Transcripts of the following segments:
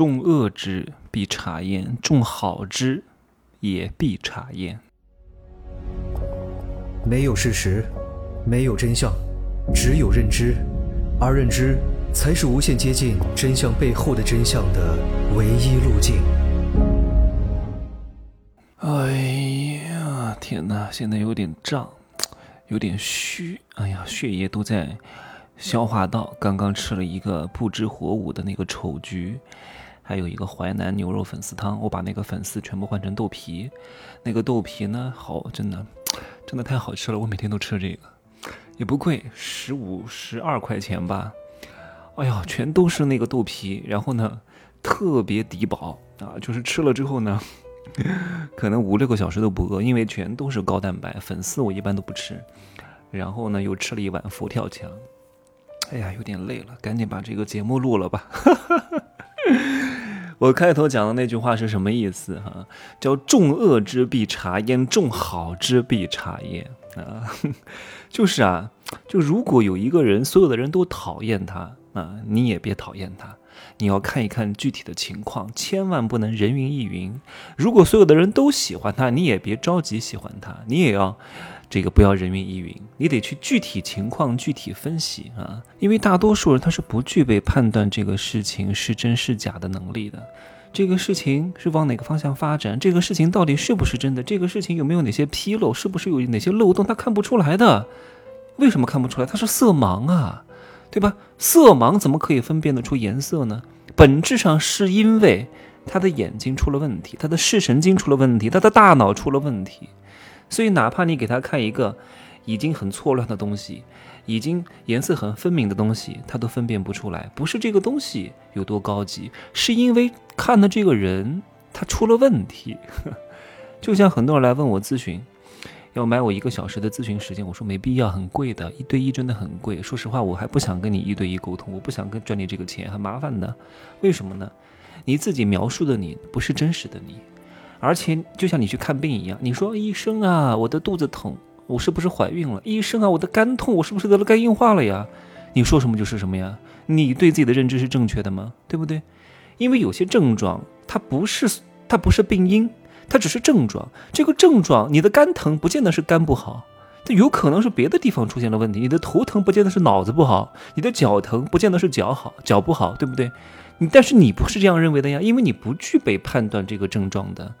众恶之必察焉，众好之也必察焉。没有事实，没有真相，只有认知，而认知才是无限接近真相背后的真相的唯一路径。哎呀，天哪！现在有点胀，有点虚。哎呀，血液都在消化道。刚刚吃了一个不知火舞的那个丑菊。还有一个淮南牛肉粉丝汤，我把那个粉丝全部换成豆皮，那个豆皮呢，好，真的，真的太好吃了，我每天都吃这个，也不贵，十五十二块钱吧，哎呀，全都是那个豆皮，然后呢，特别抵饱啊，就是吃了之后呢，可能五六个小时都不饿，因为全都是高蛋白，粉丝我一般都不吃，然后呢，又吃了一碗佛跳墙，哎呀，有点累了，赶紧把这个节目录了吧。我开头讲的那句话是什么意思哈？叫众恶之必察焉，众好之必察焉啊！就是啊，就如果有一个人，所有的人都讨厌他啊，你也别讨厌他，你要看一看具体的情况，千万不能人云亦云。如果所有的人都喜欢他，你也别着急喜欢他，你也要。这个不要人云亦云，你得去具体情况具体分析啊，因为大多数人他是不具备判断这个事情是真是假的能力的。这个事情是往哪个方向发展？这个事情到底是不是真的？这个事情有没有哪些纰漏？是不是有哪些漏洞？他看不出来的。为什么看不出来？他是色盲啊，对吧？色盲怎么可以分辨得出颜色呢？本质上是因为他的眼睛出了问题，他的视神经出了问题，他的大脑出了问题。所以，哪怕你给他看一个已经很错乱的东西，已经颜色很分明的东西，他都分辨不出来。不是这个东西有多高级，是因为看的这个人他出了问题。就像很多人来问我咨询，要买我一个小时的咨询时间，我说没必要，很贵的，一对一真的很贵。说实话，我还不想跟你一对一沟通，我不想跟赚你这个钱，很麻烦的。为什么呢？你自己描述的你不是真实的你。而且就像你去看病一样，你说医生啊，我的肚子疼，我是不是怀孕了？医生啊，我的肝痛，我是不是得了肝硬化了呀？你说什么就是什么呀？你对自己的认知是正确的吗？对不对？因为有些症状它不是它不是病因，它只是症状。这个症状，你的肝疼不见得是肝不好，它有可能是别的地方出现了问题。你的头疼不见得是脑子不好，你的脚疼不见得是脚好脚不好，对不对？但是你不是这样认为的呀，因为你不具备判断这个症状的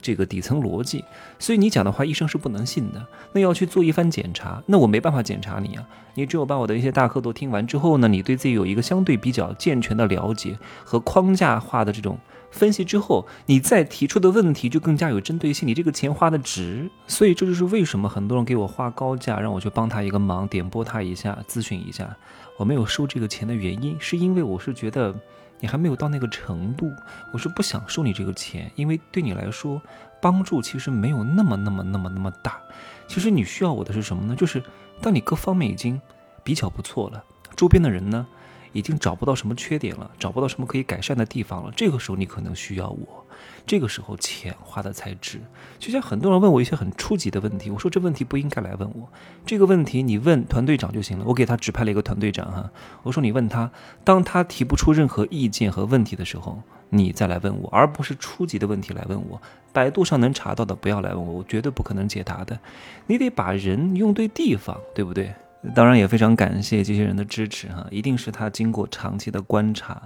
这个底层逻辑，所以你讲的话医生是不能信的。那要去做一番检查，那我没办法检查你啊。你只有把我的一些大课都听完之后呢，你对自己有一个相对比较健全的了解和框架化的这种分析之后，你再提出的问题就更加有针对性。你这个钱花的值，所以这就是为什么很多人给我花高价让我去帮他一个忙，点拨他一下，咨询一下，我没有收这个钱的原因，是因为我是觉得。你还没有到那个程度，我是不想收你这个钱，因为对你来说，帮助其实没有那么那么那么那么大。其实你需要我的是什么呢？就是当你各方面已经比较不错了，周边的人呢？已经找不到什么缺点了，找不到什么可以改善的地方了。这个时候你可能需要我，这个时候钱花的才值。就像很多人问我一些很初级的问题，我说这问题不应该来问我，这个问题你问团队长就行了。我给他指派了一个团队长哈，我说你问他，当他提不出任何意见和问题的时候，你再来问我，而不是初级的问题来问我。百度上能查到的不要来问我，我绝对不可能解答的。你得把人用对地方，对不对？当然也非常感谢这些人的支持哈，一定是他经过长期的观察，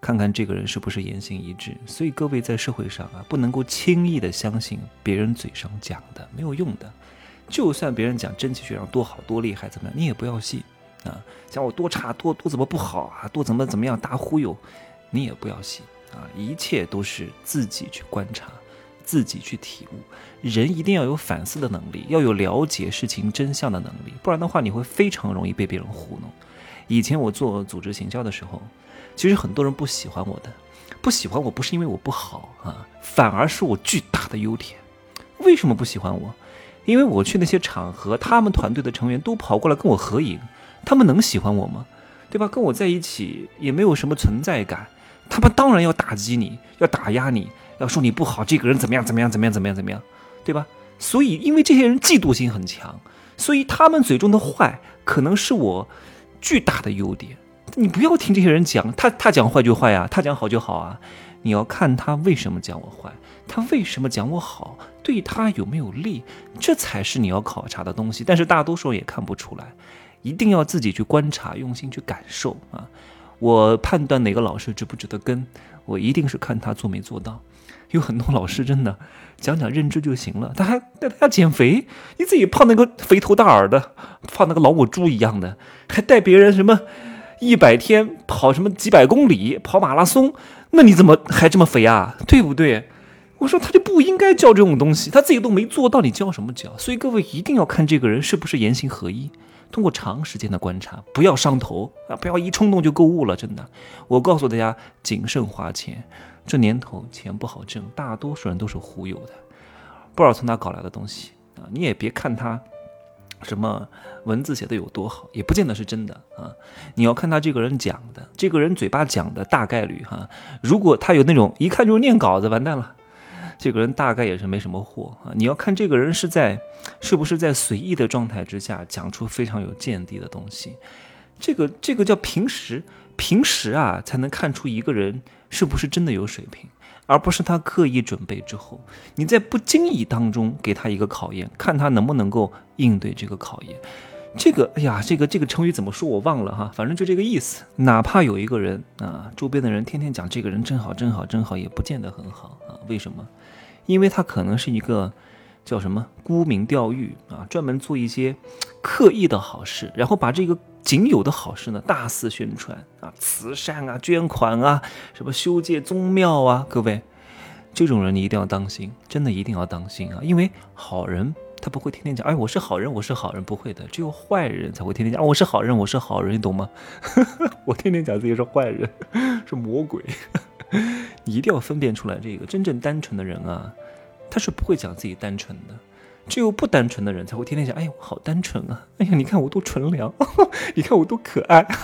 看看这个人是不是言行一致。所以各位在社会上啊，不能够轻易的相信别人嘴上讲的，没有用的。就算别人讲真气学上多好多厉害怎么样，你也不要信啊。讲我多差多多怎么不好啊，多怎么怎么样大忽悠，你也不要信啊。一切都是自己去观察。自己去体悟，人一定要有反思的能力，要有了解事情真相的能力，不然的话，你会非常容易被别人糊弄。以前我做组织行销的时候，其实很多人不喜欢我的，不喜欢我不是因为我不好啊，反而是我巨大的优点。为什么不喜欢我？因为我去那些场合，他们团队的成员都跑过来跟我合影，他们能喜欢我吗？对吧？跟我在一起也没有什么存在感，他们当然要打击你，要打压你。要说你不好，这个人怎么样？怎么样？怎么样？怎么样？怎么样？对吧？所以，因为这些人嫉妒心很强，所以他们嘴中的坏可能是我巨大的优点。你不要听这些人讲，他他讲坏就坏啊，他讲好就好啊。你要看他为什么讲我坏，他为什么讲我好，对他有没有利，这才是你要考察的东西。但是大多数也看不出来，一定要自己去观察，用心去感受啊。我判断哪个老师值不值得跟，我一定是看他做没做到。有很多老师真的讲讲认知就行了，他还带大家减肥，你自己胖那个肥头大耳的，胖那个老母猪一样的，还带别人什么一百天跑什么几百公里跑马拉松，那你怎么还这么肥啊？对不对？我说他就不应该教这种东西，他自己都没做到，你教什么教？所以各位一定要看这个人是不是言行合一。通过长时间的观察，不要上头啊！不要一冲动就购物了，真的。我告诉大家，谨慎花钱。这年头钱不好挣，大多数人都是忽悠的，不知道从哪搞来的东西啊！你也别看他什么文字写的有多好，也不见得是真的啊！你要看他这个人讲的，这个人嘴巴讲的大概率哈，如果他有那种一看就是念稿子，完蛋了。这个人大概也是没什么货啊！你要看这个人是在是不是在随意的状态之下讲出非常有见地的东西，这个这个叫平时平时啊才能看出一个人是不是真的有水平，而不是他刻意准备之后，你在不经意当中给他一个考验，看他能不能够应对这个考验。这个哎呀，这个这个成语怎么说我忘了哈，反正就这个意思。哪怕有一个人啊，周边的人天天讲这个人真好真好真好，也不见得很好啊。为什么？因为他可能是一个叫什么沽名钓誉啊，专门做一些刻意的好事，然后把这个仅有的好事呢大肆宣传啊，慈善啊，捐款啊，什么修建宗庙啊，各位，这种人你一定要当心，真的一定要当心啊，因为好人他不会天天讲，哎，我是好人，我是好人，不会的，只有坏人才会天天讲，我是好人，我是好人，你懂吗？我天天讲自己是坏人，是魔鬼。你一定要分辨出来，这个真正单纯的人啊，他是不会讲自己单纯的，只有不单纯的人才会天天讲，哎呀，我好单纯啊，哎呀，你看我多纯良，你看我多可爱。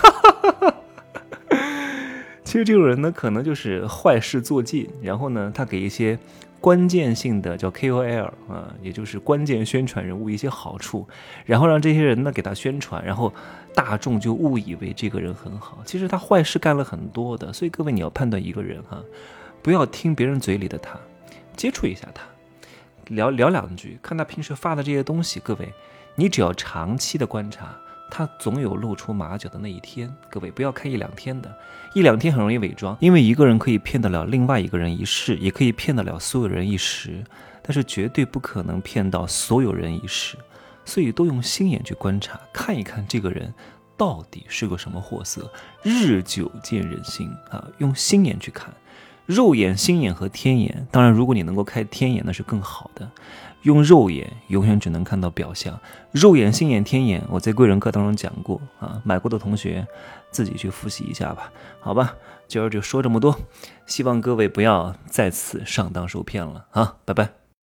其实这种人呢，可能就是坏事做尽，然后呢，他给一些关键性的叫 KOL 啊，也就是关键宣传人物一些好处，然后让这些人呢给他宣传，然后大众就误以为这个人很好。其实他坏事干了很多的，所以各位你要判断一个人哈，不要听别人嘴里的他，接触一下他，聊聊两句，看他平时发的这些东西。各位，你只要长期的观察。他总有露出马脚的那一天，各位不要看一两天的，一两天很容易伪装，因为一个人可以骗得了另外一个人一世，也可以骗得了所有人一时，但是绝对不可能骗到所有人一世，所以都用心眼去观察，看一看这个人到底是个什么货色，日久见人心啊，用心眼去看，肉眼、心眼和天眼，当然如果你能够开天眼，那是更好的。用肉眼永远只能看到表象，肉眼、心眼、天眼，我在贵人课当中讲过啊，买过的同学自己去复习一下吧，好吧，今儿就说这么多，希望各位不要再次上当受骗了啊，拜拜。